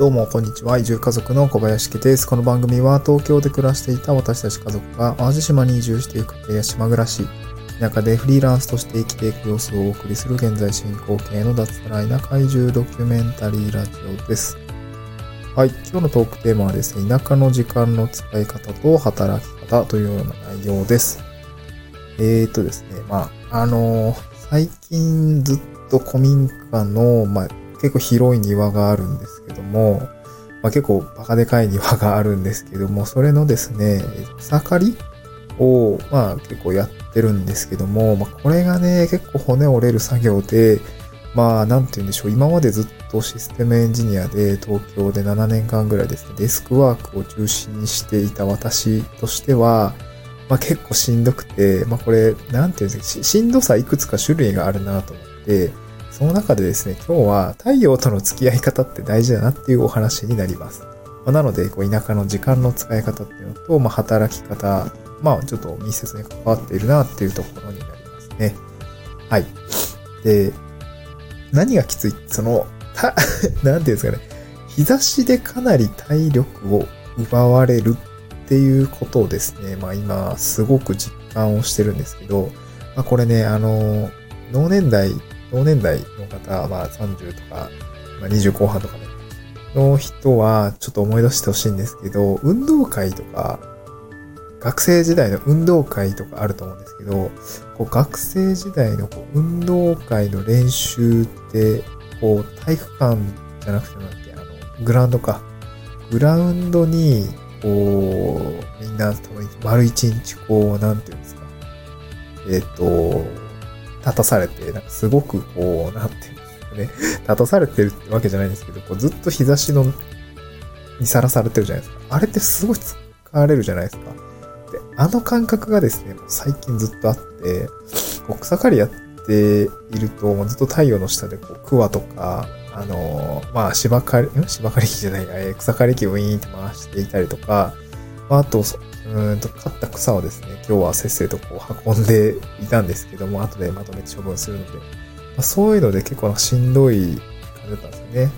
どうも、こんにちは。移住家族の小林家です。この番組は東京で暮らしていた私たち家族が淡路島に移住していく家や島暮らし、田舎でフリーランスとして生きていく様子をお送りする現在進行形の脱サライな怪獣ドキュメンタリーラジオです。はい、今日のトークテーマはですね、田舎の時間の使い方と働き方というような内容です。えーとですね、まあ、あのー、最近ずっと古民家の、まあ、結構広い庭があるんですけども、まあ、結構バカでかい庭があるんですけども、それのですね、草刈りを、まあ結構やってるんですけども、まあこれがね、結構骨折れる作業で、まあなんて言うんでしょう、今までずっとシステムエンジニアで東京で7年間ぐらいですね、デスクワークを中心にしていた私としては、まあ結構しんどくて、まあこれ、なんて言うんですか、しんどさいくつか種類があるなと思って、その中でですね、今日は太陽との付き合い方って大事だなっていうお話になります。ま、なので、こう田舎の時間の使い方っていうのと、まあ、働き方、まあ、ちょっと密接に関わっているなっていうところになりますね。はい。で、何がきつい？その、た、なんていうんですかね。日差しでかなり体力を奪われるっていうことをですね、まあ今、すごく実感をしてるんですけど、まあこれね、あの、同年代同年代の方、まあ30とか、まあ、20後半とかね、の人はちょっと思い出してほしいんですけど、運動会とか、学生時代の運動会とかあると思うんですけど、こう学生時代のこう運動会の練習って、こう体育館じゃなくてなんだっけ、あの、グラウンドか。グラウンドに、こう、みんな丸一日こう、なんていうんですか。えっ、ー、と、立たされて、なんかすごくこう、なんていうんですかね、立たされてるってわけじゃないんですけど、こうずっと日差しの、にさらされてるじゃないですか。あれってすごい疲れるじゃないですか。で、あの感覚がですね、最近ずっとあって、こう草刈りやっていると、ずっと太陽の下でこう、クワとか、あのー、まあ、芝刈り、芝刈り機じゃないや、え草刈り機をウィーンって回していたりとか、まあ、あと、うんと、刈った草をですね、今日はせっせとこう運んでいたんですけども、後でまとめて処分するので、まあ、そういうので結構しんどい感じだったんですよね。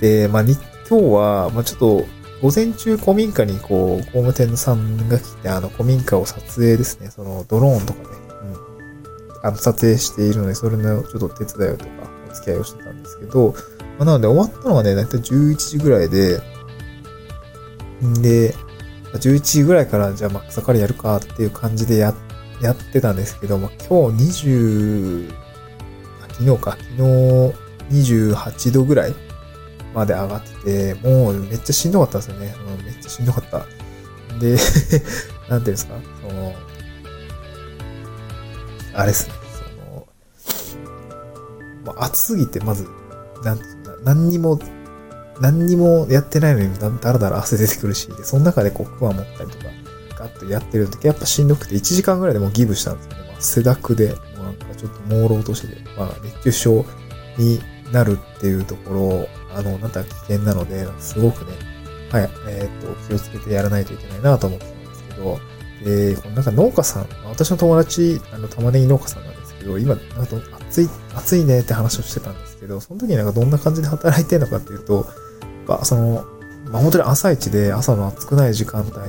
で、まあ、今日は、まあ、ちょっと、午前中古民家にこう、工務店さんが来て、あの、古民家を撮影ですね、そのドローンとかね、うん、あの、撮影しているので、それのちょっと手伝いとか、お付き合いをしてたんですけど、まあ、なので終わったのがね、だいたい11時ぐらいで、で、11時ぐらいからじゃあまあ草刈りやるかっていう感じでや、やってたんですけども、今日20、昨日か、昨日28度ぐらいまで上がってて、もうめっちゃしんどかったですよね。うん、めっちゃしんどかった。で、なんていうんですか、その、あれですね、その、まあ、暑すぎてまず、なん何にも何にもやってないのにだらだら汗出てくるし、で、その中でこう、クワ持ったりとか、ガッとやってる時やっぱしんどくて、1時間ぐらいでもうギブしたんですよね。まあ、汗だくで、もうなんかちょっと朦朧としてて、まあ、熱中症になるっていうところ、あの、なんだ危険なので、すごくね、はい、えっ、と、気をつけてやらないといけないなと思ってたんですけど、で、このなんか農家さん、私の友達、あの、玉ねぎ農家さんなんですけど、今、なんか暑い、暑いねって話をしてたんですけど、その時になんかどんな感じで働いてるのかっていうと、ぱ、その、まあ、本当に朝一で朝の暑くない時間帯、だか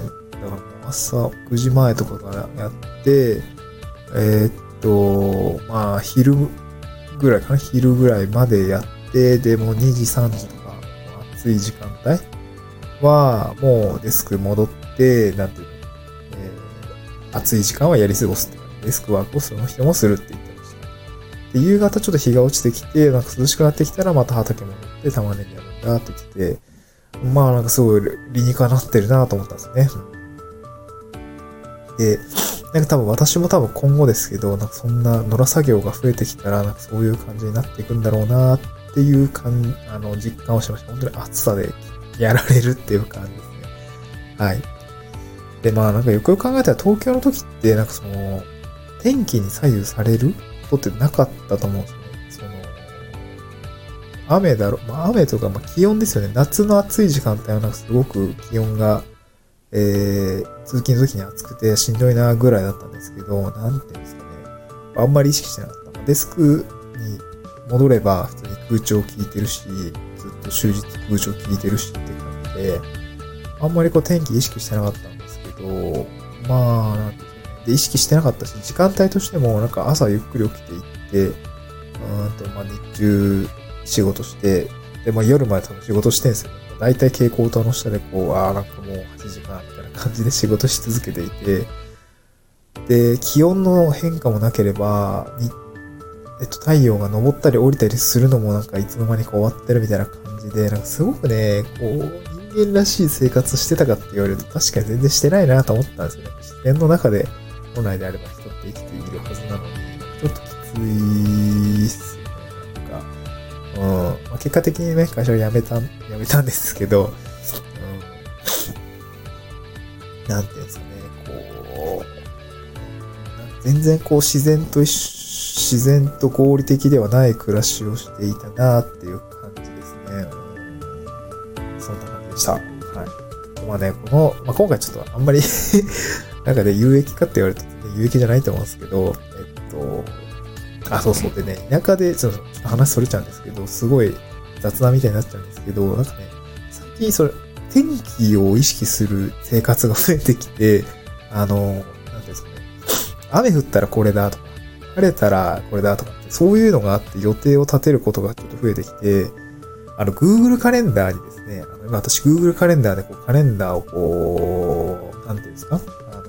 ら朝9時前とかからやって、えー、っと、まあ、昼ぐらいかな昼ぐらいまでやって、で、も2時、3時とか、暑い時間帯は、もうデスク戻って、なんていうの、え、暑い時間はやり過ごすってデスクワークをその人もするって言ってました。で、夕方ちょっと日が落ちてきて、なんか涼しくなってきたらまた畑戻って玉ねぎやるなってきて、まあなんかすごい理にかなってるなと思ったんですね。で、なんか多分私も多分今後ですけど、なんかそんな野良作業が増えてきたら、なんかそういう感じになっていくんだろうなっていう感、あの、実感をしました。本当に暑さでやられるっていう感じですね。はい。で、まあなんかよくよく考えたら東京の時って、なんかその、天気に左右されることってなかったと思うんです雨だろ、まあ、雨とか、まあ、気温ですよね。夏の暑い時間帯はなんかすごく気温が、えー、通勤の時に暑くてしんどいなぐらいだったんですけど、なんていうんですかね。あんまり意識してなかった。デスクに戻れば普通に空調効いてるし、ずっと終日空調聞いてるしって感じで、あんまりこう天気意識してなかったんですけど、まあ、なんていうかね、で、意識してなかったし、時間帯としてもなんか朝ゆっくり起きていって、うんと、まあ日中仕事して、で、まあ夜まで多分仕事してんですよ。大体蛍光灯の下でこう、ああ、なんかもう8時間みたいな感じで仕事し続けていて、で、気温の変化もなければ、えっと、太陽が昇ったり降りたりするのもなんかいつの間にか終わってるみたいな感じで、なんかすごくね、こう、人間らしい生活してたかって言われると確かに全然してないなと思ったんですよね。自然の中で本来であれば人って生きているはずなのに、ちょっときついっす。あ、結果的にね、会社を辞めた、辞めたんですけど、うん。なんていうんですかね、こう、全然こう自然と一自然と合理的ではない暮らしをしていたなっていう感じですね。そんな感じでした。はい。まあね、この、まあ、今回ちょっとあんまり なんかね、有益かって言われると、ね、有益じゃないと思うんですけど、えっと、あ、そうそう。でね、田舎で、ちょっと話それちゃうんですけど、すごい雑談みたいになっちゃうんですけど、なんかね、最近それ、天気を意識する生活が増えてきて、あの、なんていうんですかね、雨降ったらこれだとか、晴れたらこれだとかって、そういうのがあって予定を立てることがちょっと増えてきて、あの、Google カレンダーにですね、あの今私 Google カレンダーでこうカレンダーをこう、なんていうんですか？あの、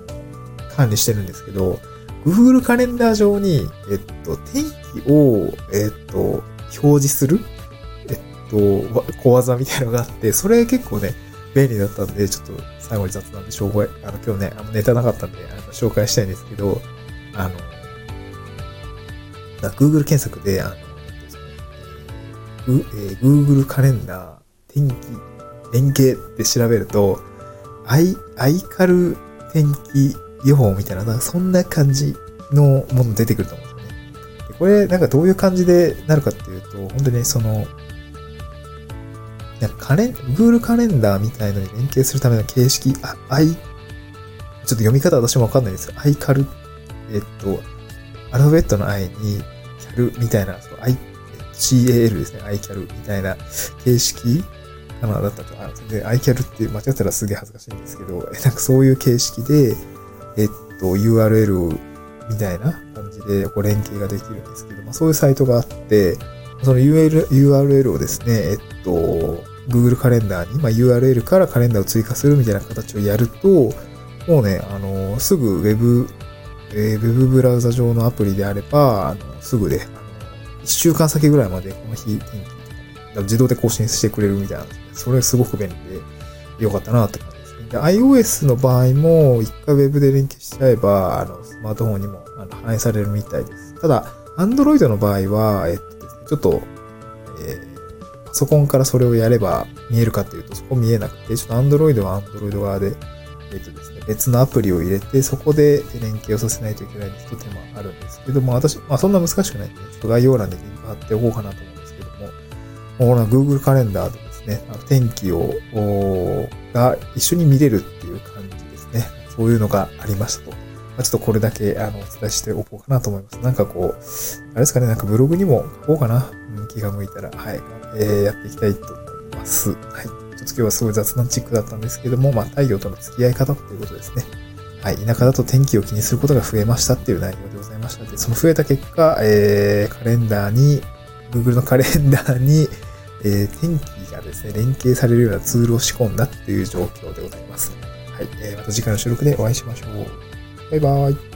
管理してるんですけど、Google カレンダー上に、えっと、天気を、えっと、表示する、と、小技みたいなのがあって、それ結構ね、便利だったんで、ちょっと最後に雑談で紹介、あの、今日ね、あのネタなかったんで、あの紹介したいんですけど、あの、Google 検索で、あの、えー、Google カレンダー、天気、連携って調べると、アイ、アイカル天気予報みたいな、なんかそんな感じのもの出てくると思うんですよね。でこれ、なんかどういう感じでなるかっていうと、本当にその、なんかカレン、Google カレンダーみたいのに連携するための形式、あ、アイ、ちょっと読み方私もわかんないですアイカル、えっと、アルファベットの i に、キャルみたいな、その i、CAL ですね、iCal みたいな形式かなだったと。あ、で、iCal って間違ったらすげえ恥ずかしいんですけど、なんかそういう形式で、えっと、URL みたいな感じでこう連携ができるんですけど、まあそういうサイトがあって、その U L URL をですね、えっと、Google カレンダーに、まあ、URL からカレンダーを追加するみたいな形をやると、もうね、あの、すぐ Web えー、ウェブブラウザ上のアプリであれば、あの、すぐで、あの、1週間先ぐらいまでこの日、自動で更新してくれるみたいな。それすごく便利で、よかったなって感じですね。で、iOS の場合も、一回ウェブで連携しちゃえば、あの、スマートフォンにも反映されるみたいです。ただ、Android の場合は、えっとですね、ちょっと、えー、ソコンからそれをやれば見えるかっていうと、そこ見えなくて、ちょっと Android は Android 側で、えっとですね、別のアプリを入れて、そこで連携をさせないといけない一手間あるんですけども、私、まあそんな難しくないんで、ちょっと概要欄でリンク貼っておこうかなと思うんですけども、この Google カレンダーでですね、天気を、が一緒に見れるっていう感じですね。そういうのがありましたと。ま、ちょっとこれだけあのお伝えしておこうかなと思います。なんかこう、あれですかね、なんかブログにも書こうかな。うん、気が向いたら、はい、えー、やっていきたいと思います。はい。ちょっと今日はすごい雑談チックだったんですけども、まあ、太陽との付き合い方っていうことですね。はい。田舎だと天気を気にすることが増えましたっていう内容でございましたで、その増えた結果、えー、カレンダーに、Google のカレンダーに、えー、天気がですね、連携されるようなツールを仕込んだっていう状況でございます。はい。えー、また次回の収録でお会いしましょう。バイバイ。